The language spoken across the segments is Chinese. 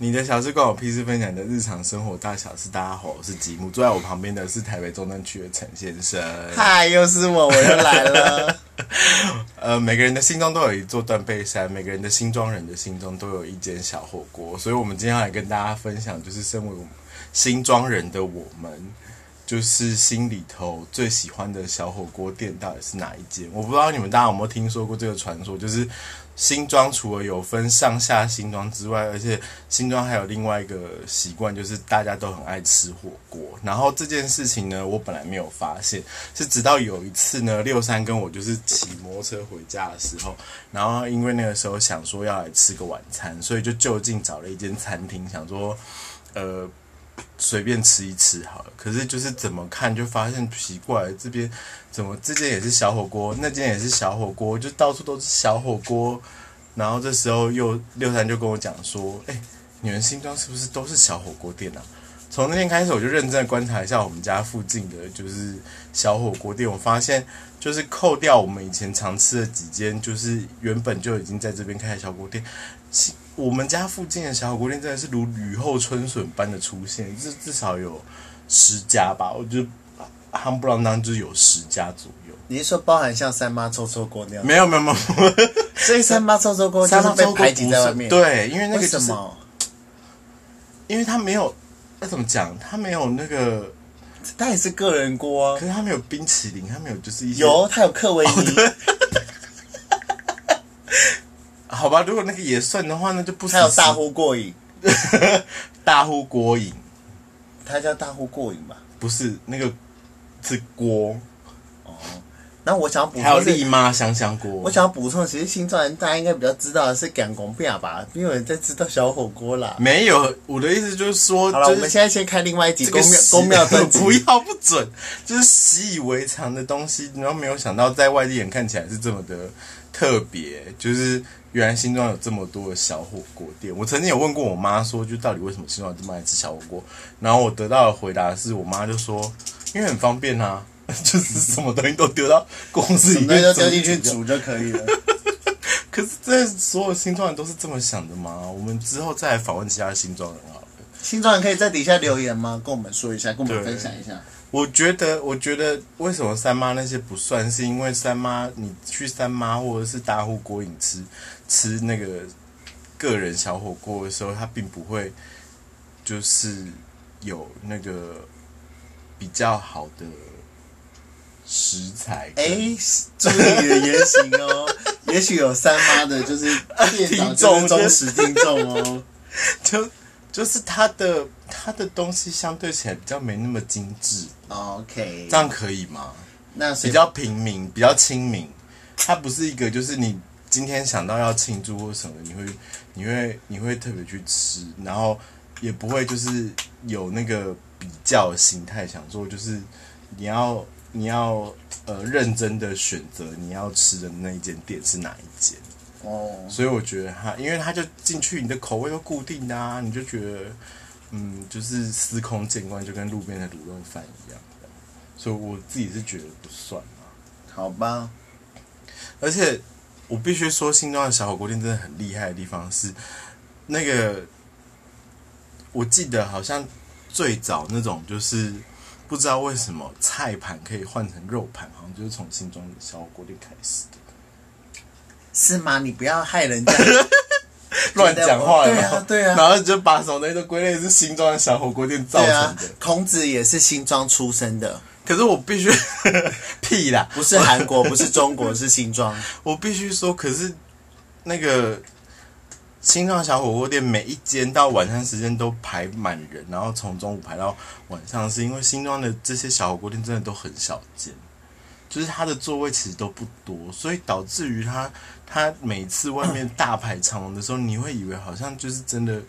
你的小事关我屁事，分享的日常生活大小事。大家好，我是吉木，坐在我旁边的是台北中正区的陈先生。嗨，又是我，我又来了。呃，每个人的心中都有一座断背山，每个人的新庄人的心中都有一间小火锅。所以，我们今天要来跟大家分享，就是身为新庄人的我们，就是心里头最喜欢的小火锅店到底是哪一间？我不知道你们大家有没有听说过这个传说，就是。新庄除了有分上下新庄之外，而且新庄还有另外一个习惯，就是大家都很爱吃火锅。然后这件事情呢，我本来没有发现，是直到有一次呢，六三跟我就是骑摩托车回家的时候，然后因为那个时候想说要来吃个晚餐，所以就就近找了一间餐厅，想说，呃。随便吃一吃好了，可是就是怎么看就发现奇怪，这边怎么这间也是小火锅，那间也是小火锅，就到处都是小火锅。然后这时候又六三就跟我讲说：“哎，你们新庄是不是都是小火锅店啊？”从那天开始，我就认真观察一下我们家附近的就是小火锅店，我发现就是扣掉我们以前常吃的几间，就是原本就已经在这边开的小火锅店。我们家附近的小火锅店真的是如雨后春笋般的出现，至至少有十家吧，我觉得夯不啷当就是有十家左右。你是说包含像三妈臭臭锅那样？没有没有没有，所以三妈臭臭锅就是被排挤在外面。对，因为那个什么？因为他没有，那怎么讲？他没有那个，他也是个人锅，可是他没有冰淇淋，他没有就是一些有，他有克维尼。好吧，如果那个也算的话，那就不还有大呼过瘾，大呼过瘾，它叫大呼过瘾吧？不是那个是锅哦。那我想补充，还有丽妈香香锅。我想要补充，其实新庄人大家应该比较知道的是港工片吧？没有人在知道小火锅啦。没有，我的意思就是说，好了，我们现在先开另外一集公庙公庙 专不要不准，就是习以为常的东西，然后没有想到在外地人看起来是这么的特别，就是。原来新庄有这么多的小火锅店，我曾经有问过我妈说，就到底为什么新庄这么爱吃小火锅？然后我得到的回答是我妈就说，因为很方便啊，就是什么东西都丢到公司里面，就丢进去煮就可以了。可是这所有新庄人都是这么想的吗？我们之后再来访问其他新庄人好了。新庄人可以在底下留言吗？跟我们说一下，跟我们分享一下。我觉得，我觉得为什么三妈那些不算？是因为三妈你去三妈或者是大户锅饮吃吃那个个人小火锅的时候，它并不会就是有那个比较好的食材。哎，注意你的言行哦，也许有三妈的就是 听众忠实听众哦，就。就是他的它的东西相对起来比较没那么精致，OK，这样可以吗？那比较平民，比较亲民。它不是一个，就是你今天想到要庆祝或什么，你会你会你会特别去吃，然后也不会就是有那个比较心态，想说就是你要你要呃认真的选择你要吃的那一间店是哪一间。哦，所以我觉得他，因为他就进去，你的口味都固定的啊，你就觉得，嗯，就是司空见惯，就跟路边的卤肉饭一样所以我自己是觉得不算啊。好吧。而且我必须说，新庄的小火锅店真的很厉害的地方是，那个我记得好像最早那种就是不知道为什么菜盘可以换成肉盘，好像就是从新庄的小火锅店开始的。是吗？你不要害人家，乱讲话对啊，对啊。然后你就把什么东西都归类是新庄的小火锅店造成的。孔子也是新庄出生的，可是我必须 屁啦，不是韩国，不是中国，是新庄。我必须说，可是那个新庄小火锅店每一间到晚餐时间都排满人，然后从中午排到晚上，是因为新庄的这些小火锅店真的都很小间。就是他的座位其实都不多，所以导致于他他每次外面大排长龙的时候，你会以为好像就是真的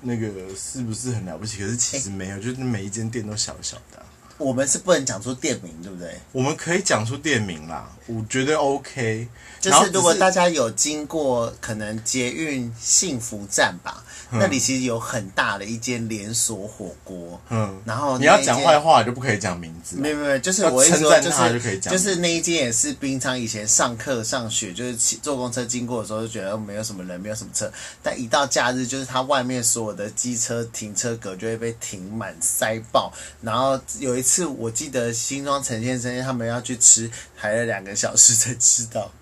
那个是不是很了不起？可是其实没有，就是每一间店都小小的。我们是不能讲出店名，对不对？我们可以讲出店名啦，我觉得 OK。就是如果大家家有经过可能捷运幸福站吧，嗯那里其实有很大的一间连锁火锅，嗯，然后你要讲坏话就不可以讲名字，没有没有，就是我一说称赞他就是就可以讲就是那一间也是平常以前上课上学，就是坐公车经过的时候就觉得没有什么人，没有什么车，但一到假日，就是它外面所有的机车停车格就会被停满塞爆。然后有一次我记得新庄陈先生他们要去吃，排了两个小时才吃到，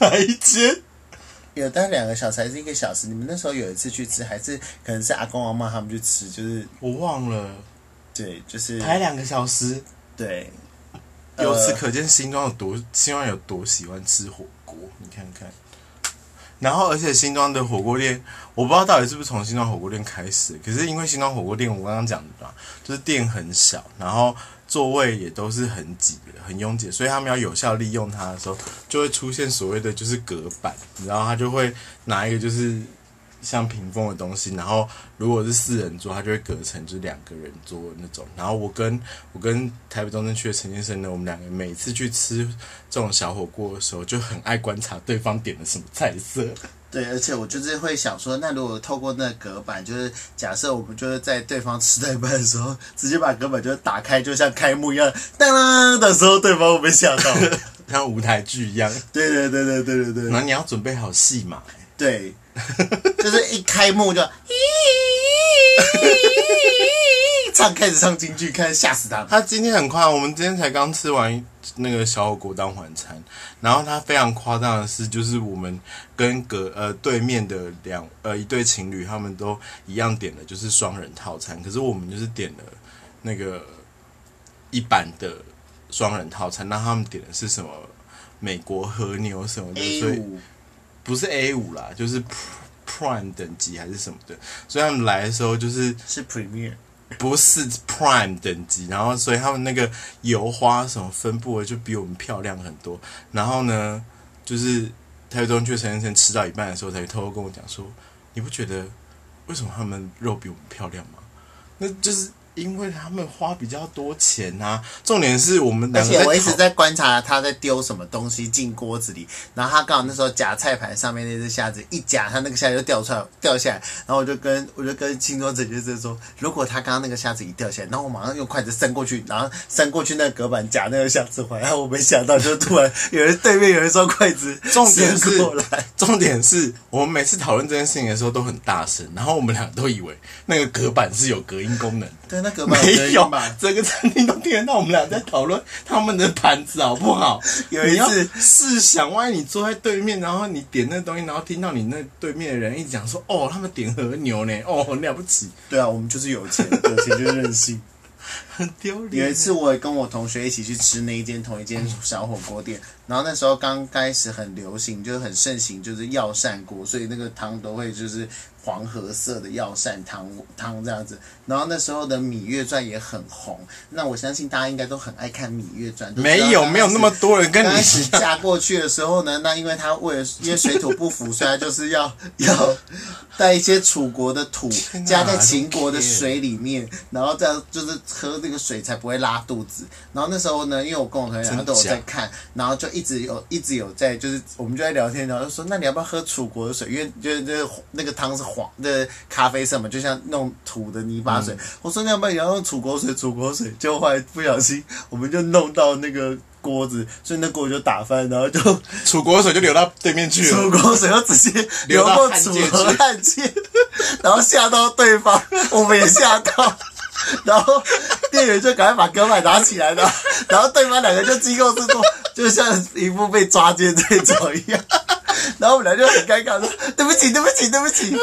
哪一间？有待两个小时还是一个小时？你们那时候有一次去吃，还是可能是阿公阿妈他们去吃，就是我忘了，对，就是排两个小时。对。由此呃可见，新庄有多新庄有多喜欢吃火锅，你看看。然后，而且新庄的火锅店，我不知道到底是不是从新庄火锅店开始，可是因为新庄火锅店，我刚刚讲的嘛，就是店很小，然后座位也都是很挤的、很拥挤，所以他们要有效利用它的时候，就会出现所谓的就是隔板，然后他就会拿一个就是像屏风的东西，然后如果是四人桌，它就会隔成就是两个人桌那种。然后我跟我跟台北中正区的陈先生呢，我们两个每次去吃这种小火锅的时候，就很爱观察对方点了什么菜色。对，而且我就是会想说，那如果透过那隔板，就是假设我们就是在对方吃到一半的时候，直接把隔板就打开，就像开幕一样，当当的时候，对方会被吓到。像舞台剧一样，对对对对对对对然后你要准备好戏码、对，就是一开幕就，唱开始唱京剧，开始吓死他们。他今天很夸张，我们今天才刚吃完那个小火锅当晚餐，然后他非常夸张的是，就是我们跟隔呃对面的两呃一对情侣，他们都一样点的就是双人套餐，可是我们就是点了那个一般的双人套餐，那他们点的是什么美国和牛什么的，所以五不是 A 五啦，就是 Pr- Prime 等级还是什么的，所以他们来的时候就是是 Premier，不是 Prime 等级，然后所以他们那个油花什么分布的就比我们漂亮很多。然后呢，就是台北中去陈先生吃到一半的时候，才偷偷跟我讲说：“你不觉得为什么他们肉比我们漂亮吗？”那就是因为他们花比较多钱啊。重点是我们而两个在讨我一直在观察他在丢什么东西进锅子里，然后他刚好那时候夹菜盘上面那只虾子一夹，他那个虾子就掉出来掉下来，然后我就跟我就跟青州姐姐就说，如果他刚刚那个虾子一掉下来，然后我马上用筷子伸过去，然后伸过去那个隔板夹那个虾子回来，然后我没想到就突然有人对面有一双筷子重点是伸过来，重点是我们每次讨论这件事情的时候都很大声，然后我们俩都以为那个隔板是有隔音功能的。对，那个没有整个餐厅都听得到我们俩在讨论他们的盘子好不好？有一次试想，万一你坐在对面，然后你点那东西，然后听到你那对面的人一讲说：“哦，他们点和牛呢，哦，很了不起，对啊，我们就是有钱，有钱就是任性。很丢脸。”有一次，我也跟我同学一起去吃那一间同一间小火锅店，然后那时候刚开始很流行，就是很盛行，就是药膳锅，所以那个汤都会就是黄褐色的药膳汤汤这样子。然后那时候的《芈月传》也很红，那我相信大家应该都很爱看《芈月传》。没有没有那么多人跟你开始嫁过去的时候呢，那因为他为了因为水土不服，所以他就是要要带一些楚国的土加在秦国的水里面，然后这样就是喝这个水才不会拉肚子。然后那时候呢，因为我跟我同学两个都有在看，然后就一直有一直有在就是我们就在聊天，然后就说那你要不要喝楚国的水？因为就是那个那个汤是黄的咖啡色嘛，就像那种土的泥巴水。我说那要不要也要用楚国水？楚国水，结果后来不小心我们就弄到那个。锅子，所以那锅就打翻，然后就 楚国水就流到对面去了楚。国水要直接流过楚河汉界，然后吓到对方，我们也吓到，然后店员就赶快把隔板拿起来了，然后对方两个就激动之作，就像一副被抓奸这种一样，然后我们俩就很尴尬说：“对不起，对不起，对不起。”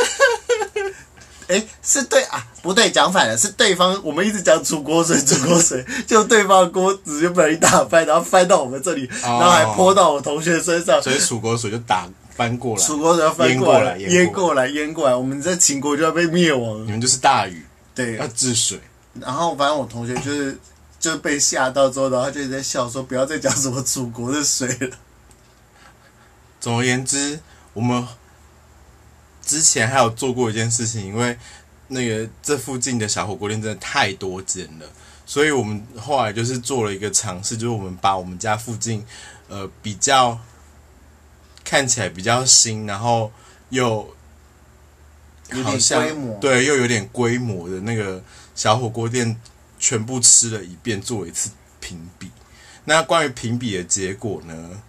哎，是对啊，不对，讲反了，是对方。我们一直讲楚国水，楚国水，就对方的锅子就被人打翻，然后翻到我们这里，然后还泼到我同学身上。所以楚国水就打翻过来，楚国水要翻过来，淹过淹过来，淹过来，我们在秦国就要被灭亡了。你们就是大禹，对要，治水。然后反正我同学就是就被吓到之后，然后就在笑说，不要再讲什么祖国的水了。总而言之，我们之前还有做过一件事情，因为那个这附近的小火锅店真的太多间了，所以我们后来就是做了一个尝试，就是我们把我们家附近呃比较看起来比较新，然后又有点好像规模对，又有点规模的那个小火锅店，全部吃了一遍，做一次评比。那关于评比的结果呢？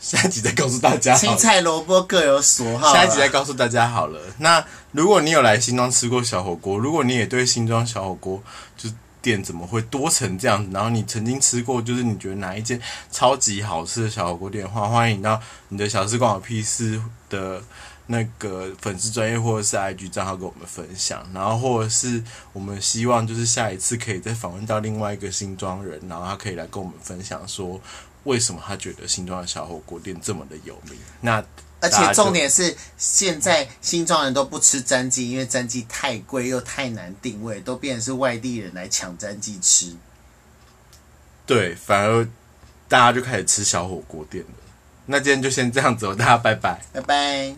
下一集再告诉大家。青菜萝卜各有所好啊。下一集再告诉大家好了。那如果你有来新庄吃过小火锅，如果你也对新庄小火锅就是店怎么会多成这样子，然后你曾经吃过，就是你觉得哪一间超级好吃的小火锅店的话，欢迎到你的小时光有屁事的那个粉丝专业或者是 IG 账号跟我们分享，然后或者是我们希望就是下一次可以再访问到另外一个新庄人，然后他可以来跟我们分享说。为什么他觉得新庄的小火锅店这么的有名？那而且重点是，现在新庄人都不吃詹记，因为詹记太贵又太难定位，都变成是外地人来抢詹记吃。对，反而大家就开始吃小火锅店了。那今天就先这样子哦，大家拜拜。拜拜。